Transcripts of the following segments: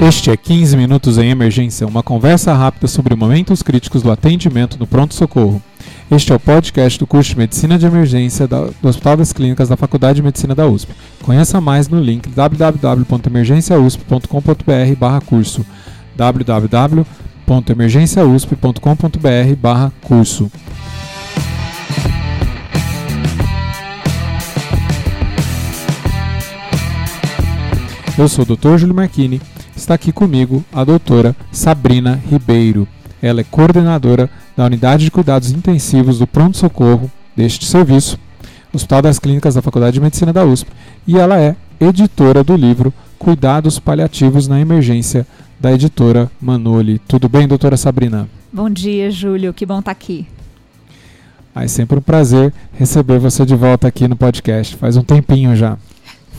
Este é 15 Minutos em Emergência, uma conversa rápida sobre momentos críticos do atendimento no pronto-socorro. Este é o podcast do curso de Medicina de Emergência do Hospital das Clínicas da Faculdade de Medicina da USP. Conheça mais no link www.emergenciausp.com.br curso www.emergenciausp.com.br curso Eu sou o Dr. Júlio Marchini está aqui comigo a doutora Sabrina Ribeiro. Ela é coordenadora da Unidade de Cuidados Intensivos do Pronto Socorro deste serviço, Hospital das Clínicas da Faculdade de Medicina da USP, e ela é editora do livro Cuidados Paliativos na Emergência, da editora Manoli. Tudo bem, doutora Sabrina? Bom dia, Júlio. Que bom estar aqui. Ah, é sempre um prazer receber você de volta aqui no podcast. Faz um tempinho já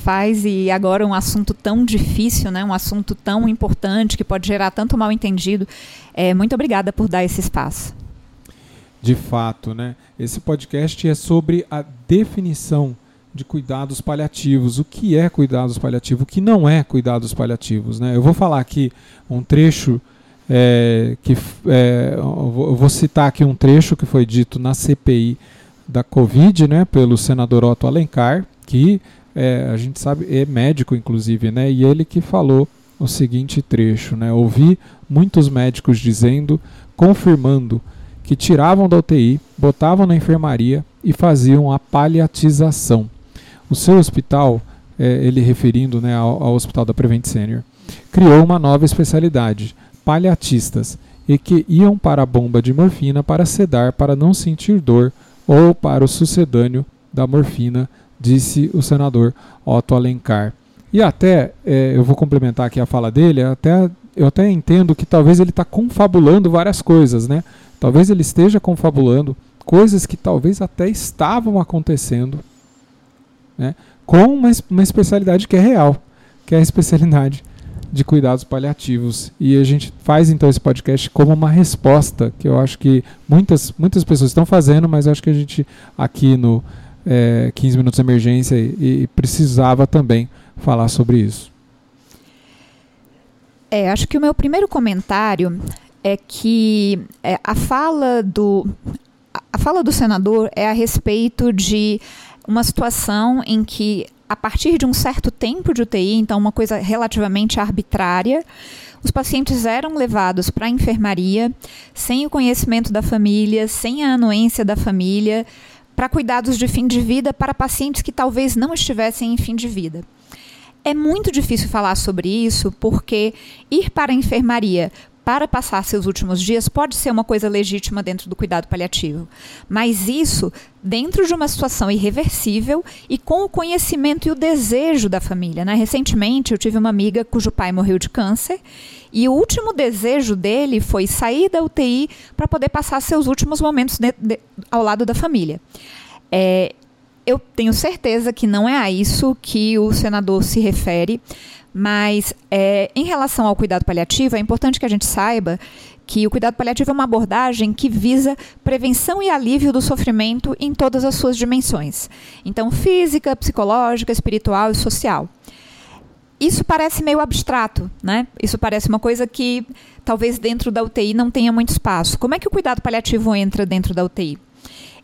faz e agora um assunto tão difícil, né, um assunto tão importante que pode gerar tanto mal entendido. É, muito obrigada por dar esse espaço. De fato, né? Esse podcast é sobre a definição de cuidados paliativos. O que é cuidados paliativos? O que não é cuidados paliativos? Né? Eu vou falar aqui um trecho é, que é, eu vou citar aqui um trecho que foi dito na CPI da Covid, né, pelo senador Otto Alencar, que é, a gente sabe, é médico inclusive, né? E ele que falou o seguinte trecho, né? Ouvi muitos médicos dizendo, confirmando que tiravam da UTI, botavam na enfermaria e faziam a paliatização. O seu hospital, é, ele referindo né, ao, ao Hospital da Prevent Senior, criou uma nova especialidade, paliatistas, e que iam para a bomba de morfina para sedar para não sentir dor ou para o sucedâneo da morfina disse o senador Otto Alencar. E até, é, eu vou complementar aqui a fala dele, até, eu até entendo que talvez ele está confabulando várias coisas, né? Talvez ele esteja confabulando coisas que talvez até estavam acontecendo, né? Com uma, uma especialidade que é real, que é a especialidade de cuidados paliativos. E a gente faz então esse podcast como uma resposta, que eu acho que muitas, muitas pessoas estão fazendo, mas acho que a gente aqui no é, 15 minutos de emergência e, e precisava também falar sobre isso. É, acho que o meu primeiro comentário é que é, a fala do a fala do senador é a respeito de uma situação em que a partir de um certo tempo de UTI, então uma coisa relativamente arbitrária, os pacientes eram levados para a enfermaria sem o conhecimento da família, sem a anuência da família, para cuidados de fim de vida para pacientes que talvez não estivessem em fim de vida. É muito difícil falar sobre isso porque ir para a enfermaria para passar seus últimos dias pode ser uma coisa legítima dentro do cuidado paliativo. Mas isso dentro de uma situação irreversível e com o conhecimento e o desejo da família. Né? Recentemente eu tive uma amiga cujo pai morreu de câncer e o último desejo dele foi sair da UTI para poder passar seus últimos momentos de, de, ao lado da família. É, eu tenho certeza que não é a isso que o senador se refere, mas é, em relação ao cuidado paliativo, é importante que a gente saiba que o cuidado paliativo é uma abordagem que visa prevenção e alívio do sofrimento em todas as suas dimensões. Então, física, psicológica, espiritual e social isso parece meio abstrato, né? Isso parece uma coisa que talvez dentro da UTI não tenha muito espaço. Como é que o cuidado paliativo entra dentro da UTI?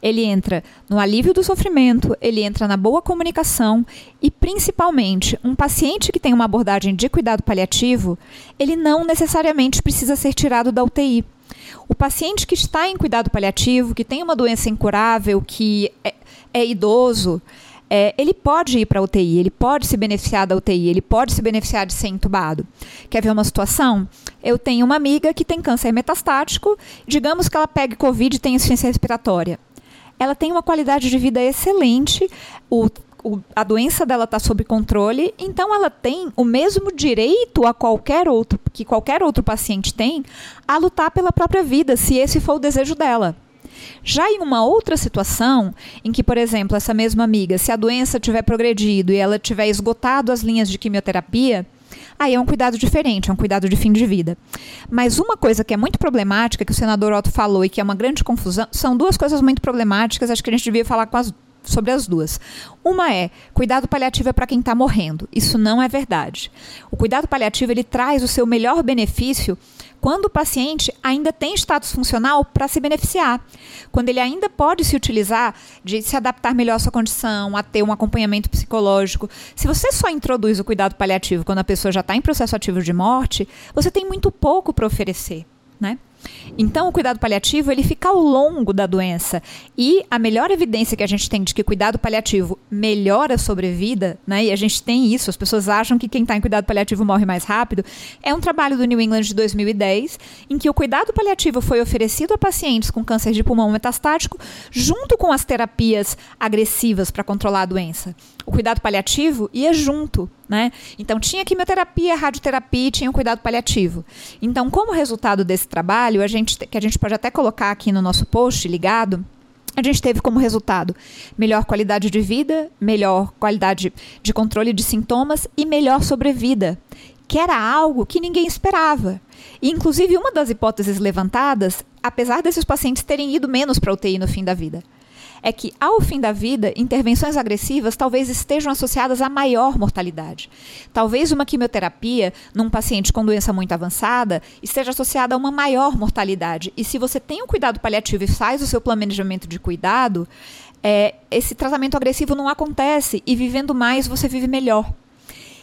Ele entra no alívio do sofrimento, ele entra na boa comunicação e, principalmente, um paciente que tem uma abordagem de cuidado paliativo, ele não necessariamente precisa ser tirado da UTI. O paciente que está em cuidado paliativo, que tem uma doença incurável, que é, é idoso, é, ele pode ir para a UTI, ele pode se beneficiar da UTI, ele pode se beneficiar de ser entubado. Quer ver uma situação? Eu tenho uma amiga que tem câncer metastático, digamos que ela pegue Covid e tem insuficiência respiratória. Ela tem uma qualidade de vida excelente, o, a doença dela está sob controle, então ela tem o mesmo direito a qualquer outro que qualquer outro paciente tem a lutar pela própria vida, se esse for o desejo dela. Já em uma outra situação, em que, por exemplo, essa mesma amiga, se a doença tiver progredido e ela tiver esgotado as linhas de quimioterapia, aí é um cuidado diferente, é um cuidado de fim de vida. Mas uma coisa que é muito problemática, que o senador Otto falou e que é uma grande confusão, são duas coisas muito problemáticas, acho que a gente devia falar as sobre as duas. Uma é cuidado paliativo é para quem está morrendo. Isso não é verdade. O cuidado paliativo ele traz o seu melhor benefício quando o paciente ainda tem status funcional para se beneficiar, quando ele ainda pode se utilizar de se adaptar melhor à sua condição, a ter um acompanhamento psicológico. Se você só introduz o cuidado paliativo quando a pessoa já está em processo ativo de morte, você tem muito pouco para oferecer, né? Então, o cuidado paliativo ele fica ao longo da doença e a melhor evidência que a gente tem de que cuidado paliativo melhora a sobrevida, né? E a gente tem isso, as pessoas acham que quem está em cuidado paliativo morre mais rápido. É um trabalho do New England de 2010 em que o cuidado paliativo foi oferecido a pacientes com câncer de pulmão metastático junto com as terapias agressivas para controlar a doença. O cuidado paliativo ia junto, né? Então tinha quimioterapia, radioterapia, tinha o cuidado paliativo. Então, como resultado desse trabalho, a gente que a gente pode até colocar aqui no nosso post ligado, a gente teve como resultado melhor qualidade de vida, melhor qualidade de controle de sintomas e melhor sobrevida, que era algo que ninguém esperava. E, inclusive, uma das hipóteses levantadas, apesar desses pacientes terem ido menos para a UTI no fim da vida, é que, ao fim da vida, intervenções agressivas talvez estejam associadas a maior mortalidade. Talvez uma quimioterapia num paciente com doença muito avançada esteja associada a uma maior mortalidade. E se você tem um cuidado paliativo e faz o seu planejamento de cuidado, é, esse tratamento agressivo não acontece e vivendo mais você vive melhor.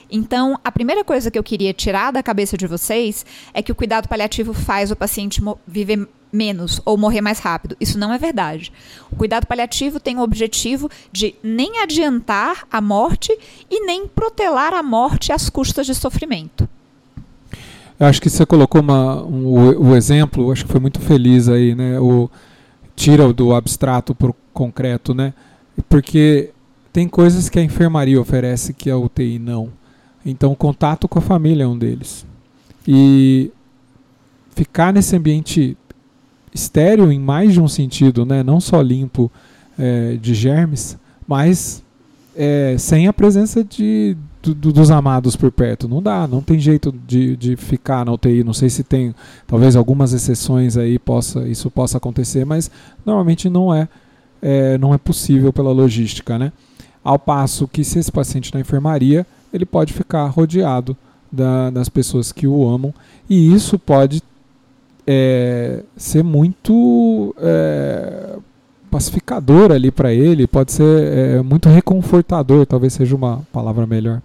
Então, a primeira coisa que eu queria tirar da cabeça de vocês é que o cuidado paliativo faz o paciente viver menos ou morrer mais rápido. Isso não é verdade. O cuidado paliativo tem o objetivo de nem adiantar a morte e nem protelar a morte às custas de sofrimento. Eu acho que você colocou uma, um, o exemplo, acho que foi muito feliz aí, né? O, tira do abstrato para o concreto, né? Porque tem coisas que a enfermaria oferece que a UTI não. Então, o contato com a família é um deles. E ficar nesse ambiente estéreo em mais de um sentido, né? não só limpo é, de germes, mas é, sem a presença de, do, dos amados por perto. Não dá, não tem jeito de, de ficar na UTI. Não sei se tem, talvez algumas exceções aí possa, isso possa acontecer, mas normalmente não é, é não é possível pela logística, né? Ao passo que se esse paciente na enfermaria, ele pode ficar rodeado da, das pessoas que o amam e isso pode é, ser muito é, pacificador ali para ele, pode ser é, muito reconfortador, talvez seja uma palavra melhor.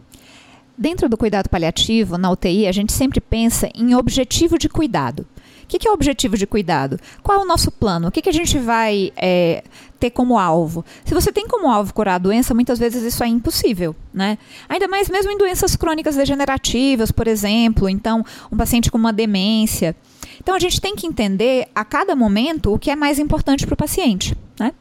Dentro do cuidado paliativo, na UTI, a gente sempre pensa em objetivo de cuidado. O que, que é o objetivo de cuidado? Qual é o nosso plano? O que, que a gente vai é, ter como alvo? Se você tem como alvo curar a doença, muitas vezes isso é impossível, né? Ainda mais mesmo em doenças crônicas degenerativas, por exemplo. Então, um paciente com uma demência. Então a gente tem que entender a cada momento o que é mais importante para o paciente. Né?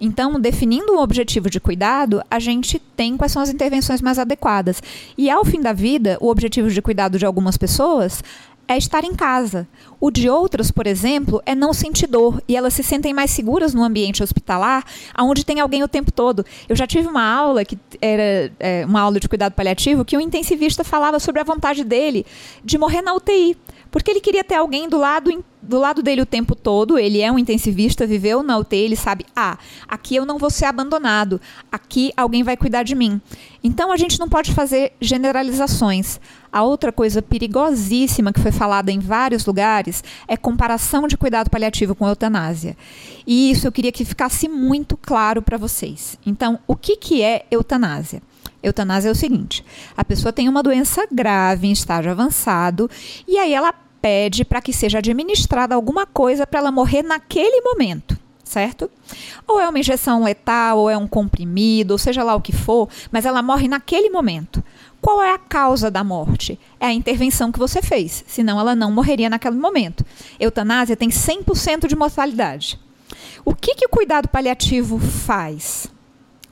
Então, definindo o objetivo de cuidado, a gente tem quais são as intervenções mais adequadas. E ao fim da vida, o objetivo de cuidado de algumas pessoas é estar em casa. O de outras, por exemplo, é não sentir dor e elas se sentem mais seguras no ambiente hospitalar, onde tem alguém o tempo todo. Eu já tive uma aula que era é, uma aula de cuidado paliativo que o intensivista falava sobre a vontade dele de morrer na UTI porque ele queria ter alguém do lado, do lado dele o tempo todo. Ele é um intensivista, viveu na UTI, ele sabe: ah, aqui eu não vou ser abandonado, aqui alguém vai cuidar de mim. Então a gente não pode fazer generalizações. A outra coisa perigosíssima que foi falada em vários lugares é comparação de cuidado paliativo com eutanásia. E isso eu queria que ficasse muito claro para vocês. Então, o que, que é eutanásia? Eutanásia é o seguinte: a pessoa tem uma doença grave em estágio avançado e aí ela pede para que seja administrada alguma coisa para ela morrer naquele momento, certo? Ou é uma injeção letal, ou é um comprimido, ou seja lá o que for, mas ela morre naquele momento. Qual é a causa da morte? É a intervenção que você fez, senão ela não morreria naquele momento. Eutanásia tem 100% de mortalidade. O que, que o cuidado paliativo faz?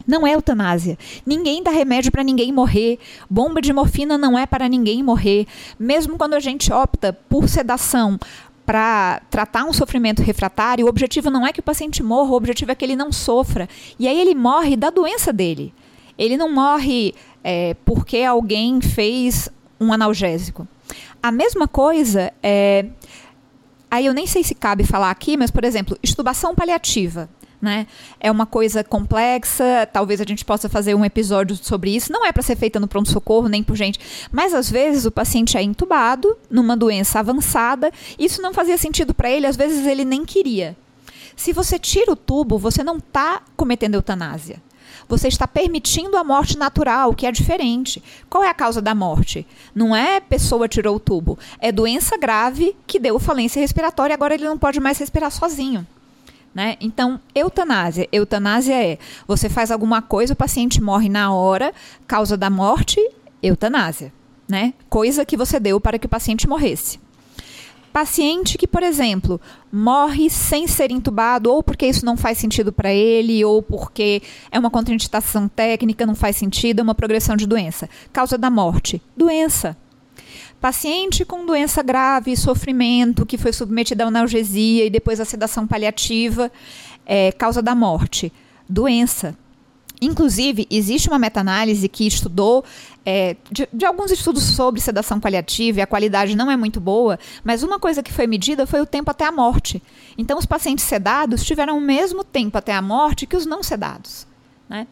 Não é eutanásia. Ninguém dá remédio para ninguém morrer. Bomba de morfina não é para ninguém morrer. Mesmo quando a gente opta por sedação para tratar um sofrimento refratário, o objetivo não é que o paciente morra, o objetivo é que ele não sofra. E aí ele morre da doença dele. Ele não morre é, porque alguém fez um analgésico. A mesma coisa é. Aí eu nem sei se cabe falar aqui, mas, por exemplo, estubação paliativa. Né? É uma coisa complexa, talvez a gente possa fazer um episódio sobre isso. Não é para ser feita no pronto-socorro, nem por gente. Mas às vezes o paciente é intubado numa doença avançada, isso não fazia sentido para ele, às vezes ele nem queria. Se você tira o tubo, você não está cometendo eutanásia. Você está permitindo a morte natural, que é diferente. Qual é a causa da morte? Não é pessoa tirou o tubo, é doença grave que deu falência respiratória e agora ele não pode mais respirar sozinho. Né? Então, eutanásia. Eutanásia é você faz alguma coisa, o paciente morre na hora, causa da morte, eutanásia. Né? Coisa que você deu para que o paciente morresse. Paciente que, por exemplo, morre sem ser entubado, ou porque isso não faz sentido para ele, ou porque é uma contraindicação técnica, não faz sentido, é uma progressão de doença. Causa da morte: doença. Paciente com doença grave, sofrimento, que foi submetido a analgesia e depois a sedação paliativa, é, causa da morte: doença. Inclusive, existe uma meta-análise que estudou é, de, de, alguns estudos sobre sedação paliativa e a qualidade não é muito boa, mas uma coisa que foi medida foi o tempo até a morte. Então, os pacientes sedados tiveram o mesmo tempo até a morte que os não sedados. Né?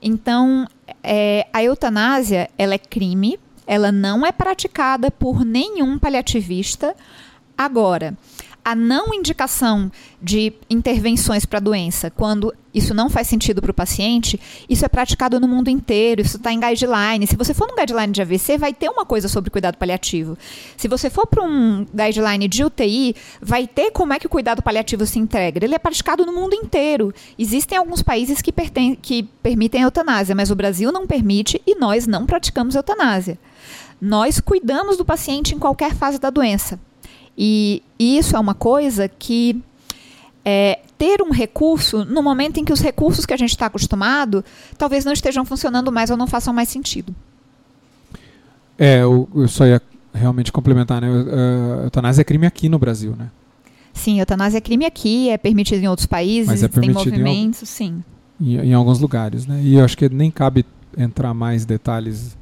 Então, é, a eutanásia ela é crime, ela não é praticada por nenhum paliativista. Agora, a não indicação de intervenções para a doença, quando isso não faz sentido para o paciente, isso é praticado no mundo inteiro, isso está em guideline. Se você for no guideline de AVC, vai ter uma coisa sobre cuidado paliativo. Se você for para um guideline de UTI, vai ter como é que o cuidado paliativo se integra. Ele é praticado no mundo inteiro. Existem alguns países que, que permitem a eutanásia, mas o Brasil não permite e nós não praticamos eutanásia. Nós cuidamos do paciente em qualquer fase da doença. E isso é uma coisa que é, ter um recurso no momento em que os recursos que a gente está acostumado talvez não estejam funcionando mais ou não façam mais sentido. É, eu, eu só ia realmente complementar, né? A eutanásia é crime aqui no Brasil, né? Sim, eutanásia é crime aqui, é permitido em outros países, Mas é tem movimentos, em, sim. Em, em, alguns lugares, né? E eu acho que nem cabe entrar mais detalhes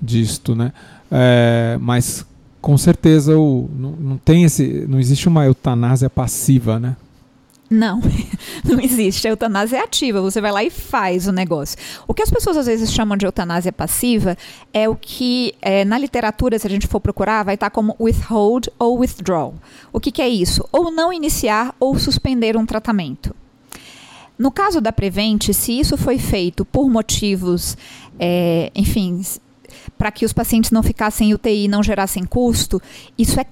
disto, né? É, mas com certeza o, não, não tem esse. não existe uma eutanásia passiva, né? Não, não existe. A eutanásia é ativa, você vai lá e faz o negócio. O que as pessoas às vezes chamam de eutanásia passiva é o que é, na literatura, se a gente for procurar, vai estar como withhold ou withdraw. O que, que é isso? Ou não iniciar ou suspender um tratamento. No caso da Prevent, se isso foi feito por motivos, é, enfim, para que os pacientes não ficassem em UTI e não gerassem custo, isso é,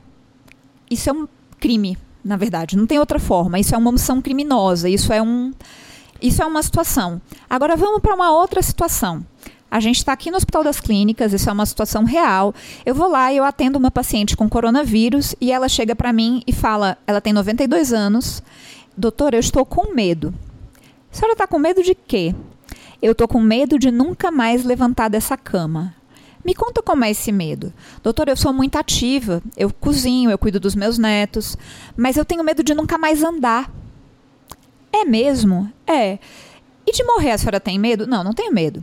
isso é um crime, na verdade. Não tem outra forma. Isso é uma omissão criminosa. Isso é, um, isso é uma situação. Agora vamos para uma outra situação. A gente está aqui no Hospital das Clínicas, isso é uma situação real. Eu vou lá e eu atendo uma paciente com coronavírus e ela chega para mim e fala: ela tem 92 anos, doutora, eu estou com medo. A senhora está com medo de quê? Eu estou com medo de nunca mais levantar dessa cama. Me conta como é esse medo. Doutor, eu sou muito ativa, eu cozinho, eu cuido dos meus netos, mas eu tenho medo de nunca mais andar. É mesmo? É. E de morrer a senhora tem medo? Não, não tenho medo.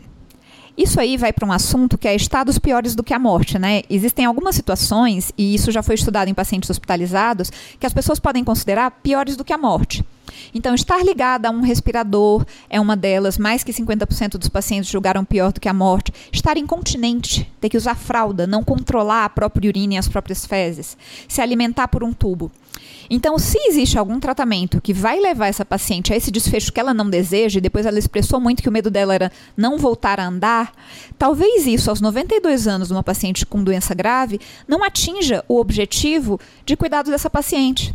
Isso aí vai para um assunto que é estados piores do que a morte, né? Existem algumas situações, e isso já foi estudado em pacientes hospitalizados, que as pessoas podem considerar piores do que a morte. Então, estar ligada a um respirador é uma delas. Mais que 50% dos pacientes julgaram pior do que a morte. Estar incontinente, ter que usar fralda, não controlar a própria urina e as próprias fezes. Se alimentar por um tubo. Então, se existe algum tratamento que vai levar essa paciente a esse desfecho que ela não deseja, e depois ela expressou muito que o medo dela era não voltar a andar, talvez isso, aos 92 anos uma paciente com doença grave, não atinja o objetivo de cuidado dessa paciente.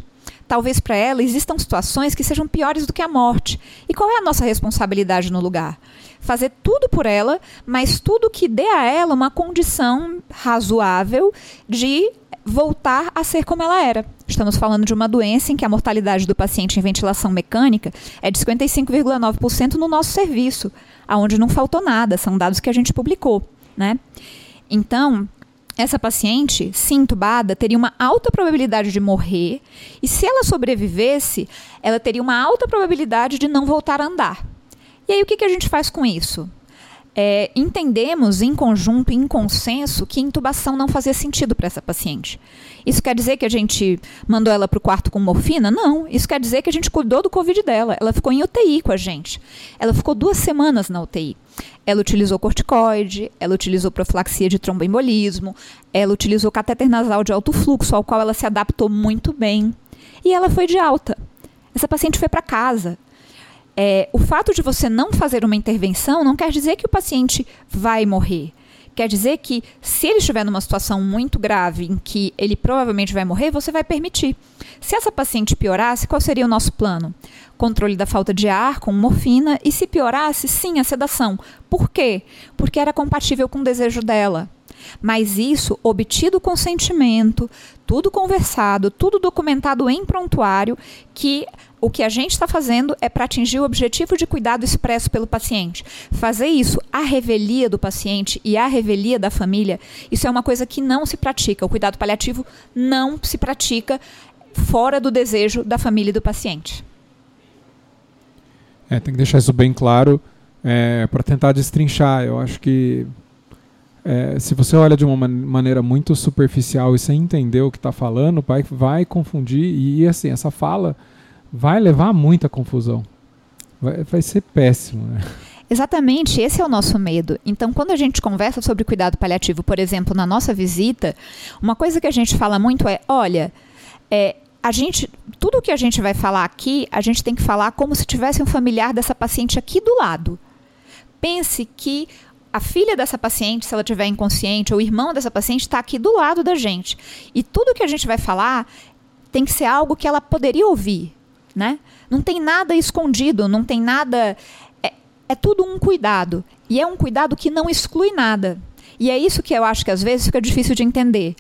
Talvez para ela existam situações que sejam piores do que a morte. E qual é a nossa responsabilidade no lugar? Fazer tudo por ela, mas tudo que dê a ela uma condição razoável de voltar a ser como ela era. Estamos falando de uma doença em que a mortalidade do paciente em ventilação mecânica é de 55,9% no nosso serviço, aonde não faltou nada, são dados que a gente publicou, né? Então, essa paciente, se entubada, teria uma alta probabilidade de morrer, e se ela sobrevivesse, ela teria uma alta probabilidade de não voltar a andar. E aí o que, que a gente faz com isso? É, entendemos em conjunto, em consenso, que intubação não fazia sentido para essa paciente. Isso quer dizer que a gente mandou ela para o quarto com morfina? Não. Isso quer dizer que a gente cuidou do Covid dela. Ela ficou em UTI com a gente. Ela ficou duas semanas na UTI. Ela utilizou corticoide, ela utilizou profilaxia de tromboembolismo, ela utilizou catéter nasal de alto fluxo, ao qual ela se adaptou muito bem. E ela foi de alta. Essa paciente foi para casa. É, o fato de você não fazer uma intervenção não quer dizer que o paciente vai morrer. Quer dizer que, se ele estiver numa situação muito grave em que ele provavelmente vai morrer, você vai permitir. Se essa paciente piorasse, qual seria o nosso plano? Controle da falta de ar com morfina e, se piorasse, sim, a sedação. Por quê? Porque era compatível com o desejo dela. Mas isso obtido consentimento, tudo conversado, tudo documentado em prontuário, que o que a gente está fazendo é para atingir o objetivo de cuidado expresso pelo paciente. Fazer isso à revelia do paciente e à revelia da família, isso é uma coisa que não se pratica. O cuidado paliativo não se pratica fora do desejo da família e do paciente. É, tem que deixar isso bem claro é, para tentar destrinchar. Eu acho que é, se você olha de uma man maneira muito superficial e sem entender o que está falando, vai, vai confundir e assim essa fala vai levar muita confusão. Vai, vai ser péssimo, né? Exatamente, esse é o nosso medo. Então, quando a gente conversa sobre cuidado paliativo, por exemplo, na nossa visita, uma coisa que a gente fala muito é: olha, é, a gente, tudo que a gente vai falar aqui, a gente tem que falar como se tivesse um familiar dessa paciente aqui do lado. Pense que a filha dessa paciente, se ela estiver inconsciente, ou o irmão dessa paciente está aqui do lado da gente. E tudo que a gente vai falar tem que ser algo que ela poderia ouvir né? Não tem nada escondido, não tem nada. É, é tudo um cuidado. E é um cuidado que não exclui nada. E é isso que eu acho que às vezes fica difícil de entender.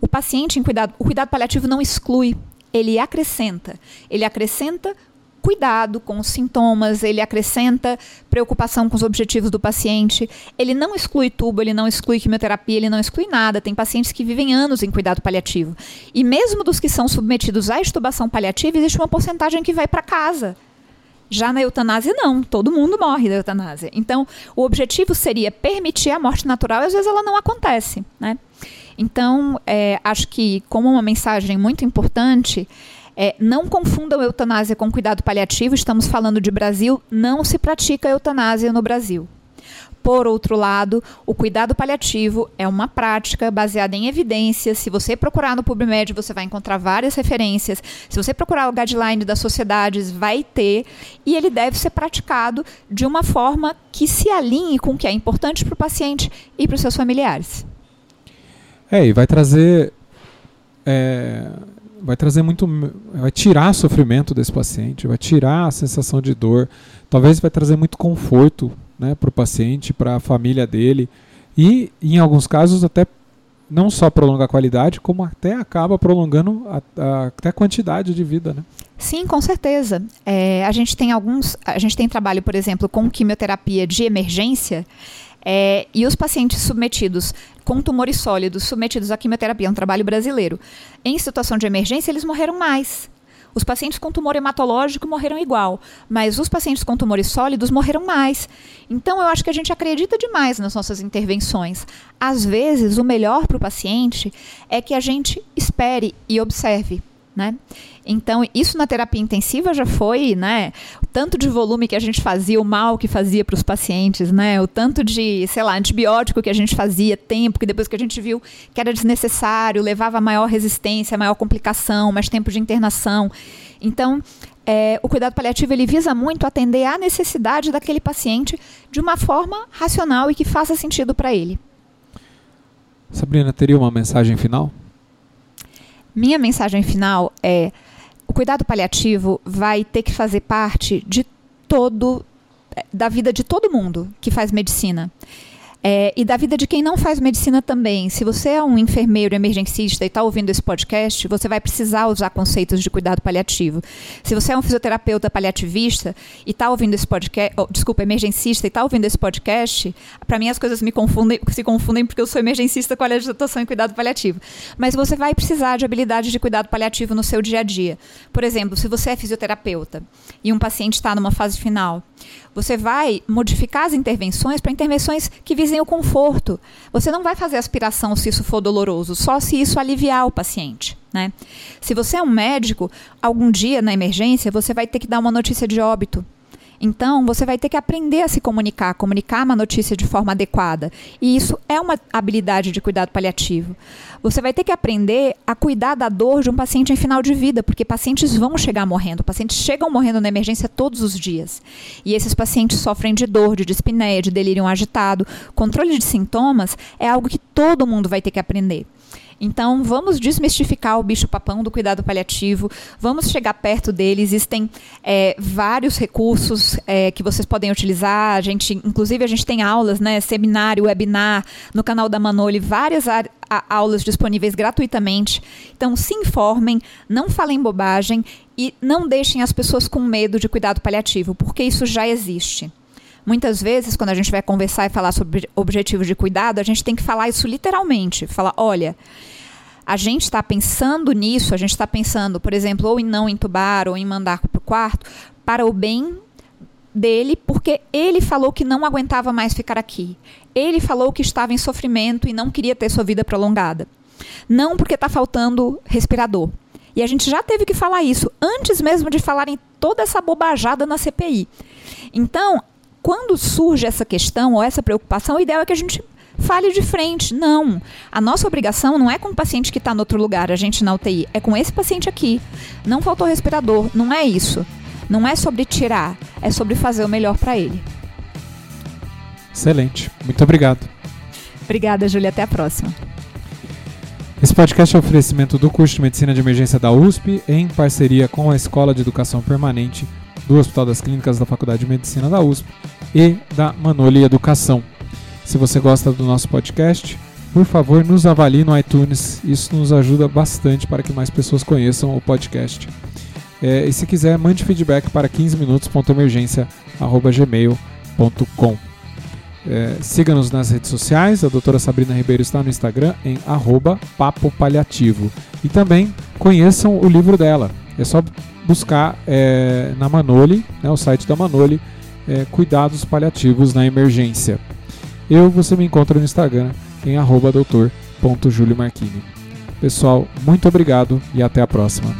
O paciente em cuidado, o cuidado paliativo não exclui, ele acrescenta. Ele acrescenta cuidado com os sintomas, ele acrescenta preocupação com os objetivos do paciente. Ele não exclui tubo, ele não exclui quimioterapia, ele não exclui nada. Tem pacientes que vivem anos em cuidado paliativo. E mesmo dos que são submetidos à estubação paliativa, existe uma porcentagem que vai para casa. Já na eutanásia, não. Todo mundo morre da eutanásia. Então, o objetivo seria permitir a morte natural e às vezes ela não acontece. Né? Então, é, acho que, como uma mensagem muito importante, é, não confundam eutanásia com cuidado paliativo, estamos falando de Brasil, não se pratica eutanásia no Brasil. Por outro lado, o cuidado paliativo é uma prática baseada em evidências. Se você procurar no PubMed, você vai encontrar várias referências. Se você procurar o guideline das sociedades, vai ter. E ele deve ser praticado de uma forma que se alinhe com o que é importante para o paciente e para os seus familiares. É, e vai trazer é, vai trazer muito. vai tirar sofrimento desse paciente, vai tirar a sensação de dor, talvez vai trazer muito conforto né, para o paciente, para a família dele. E, em alguns casos, até não só prolonga a qualidade, como até acaba prolongando a, a, até a quantidade de vida, né? Sim, com certeza. É, a gente tem alguns, a gente tem trabalho, por exemplo, com quimioterapia de emergência é, e os pacientes submetidos com tumores sólidos, submetidos à quimioterapia, é um trabalho brasileiro, em situação de emergência, eles morreram mais. Os pacientes com tumor hematológico morreram igual, mas os pacientes com tumores sólidos morreram mais. Então, eu acho que a gente acredita demais nas nossas intervenções. Às vezes, o melhor para o paciente é que a gente espere e observe. Né? Então, isso na terapia intensiva já foi, né? O tanto de volume que a gente fazia, o mal que fazia para os pacientes, né? O tanto de, sei lá, antibiótico que a gente fazia, tempo que depois que a gente viu que era desnecessário, levava a maior resistência, maior complicação, mais tempo de internação. Então, é, o cuidado paliativo ele visa muito atender à necessidade daquele paciente de uma forma racional e que faça sentido para ele. Sabrina, teria uma mensagem final? Minha mensagem final é: o cuidado paliativo vai ter que fazer parte de todo da vida de todo mundo que faz medicina. É, e da vida de quem não faz medicina também. Se você é um enfermeiro emergencista e está ouvindo esse podcast, você vai precisar usar conceitos de cuidado paliativo. Se você é um fisioterapeuta paliativista e está ouvindo esse podcast, oh, desculpa, emergencista e está ouvindo esse podcast, para mim as coisas me confundem, se confundem porque eu sou emergencista com a legislação em cuidado paliativo. Mas você vai precisar de habilidades de cuidado paliativo no seu dia a dia. Por exemplo, se você é fisioterapeuta e um paciente está numa fase final, Você vai modificar as intervenções para intervenções que visem o conforto. Você não vai fazer aspiração se isso for doloroso, só se isso aliviar o paciente. Né? Se você é um médico, algum dia na emergência você vai ter que dar uma notícia de óbito. Então, você vai ter que aprender a se comunicar, comunicar uma notícia de forma adequada. E isso é uma habilidade de cuidado paliativo. Você vai ter que aprender a cuidar da dor de um paciente em final de vida, porque pacientes vão chegar morrendo. Pacientes chegam morrendo na emergência todos os dias. E esses pacientes sofrem de dor, de dispneia, de delírio agitado. Controle de sintomas é algo que todo mundo vai ter que aprender. Então, vamos desmistificar o bicho-papão do cuidado paliativo, vamos chegar perto dele. Existem é, vários recursos é, que vocês podem utilizar. A gente, inclusive, a gente tem aulas, né, seminário, webinar, no canal da Manoli, várias aulas disponíveis gratuitamente. Então, se informem, não falem bobagem e não deixem as pessoas com medo de cuidado paliativo, porque isso já existe. Muitas vezes, quando a gente vai conversar e falar sobre objetivos de cuidado, a gente tem que falar isso literalmente. Falar, olha, a gente está pensando nisso, a gente está pensando, por exemplo, ou em não entubar ou em mandar para o quarto, para o bem dele, porque ele falou que não aguentava mais ficar aqui. Ele falou que estava em sofrimento e não queria ter sua vida prolongada. Não porque está faltando respirador. E a gente já teve que falar isso antes mesmo de falarem toda essa bobajada na CPI. Então, quando surge essa questão ou essa preocupação, o ideal é que a gente fale de frente. Não. A nossa obrigação não é com o paciente que está no outro lugar, a gente na UTI, é com esse paciente aqui. Não faltou respirador, não é isso. Não é sobre tirar, é sobre fazer o melhor para ele. Excelente. Muito obrigado. Obrigada, Júlia. Até a próxima. Esse podcast é um oferecimento do curso de Medicina de Emergência da USP, em parceria com a Escola de Educação Permanente do Hospital das Clínicas da Faculdade de Medicina da USP e da Manoli Educação. Se você gosta do nosso podcast, por favor, nos avalie no iTunes. Isso nos ajuda bastante para que mais pessoas conheçam o podcast. É, e se quiser, mande feedback para 15minutos.emergência.gmail.com é, Siga-nos nas redes sociais. A doutora Sabrina Ribeiro está no Instagram em arroba papo paliativo. E também conheçam o livro dela. É só buscar é, na Manoli, né, o site da Manoli, é, Cuidados Paliativos na Emergência. Eu, você me encontra no Instagram em doutor.juliomarquini. Pessoal, muito obrigado e até a próxima.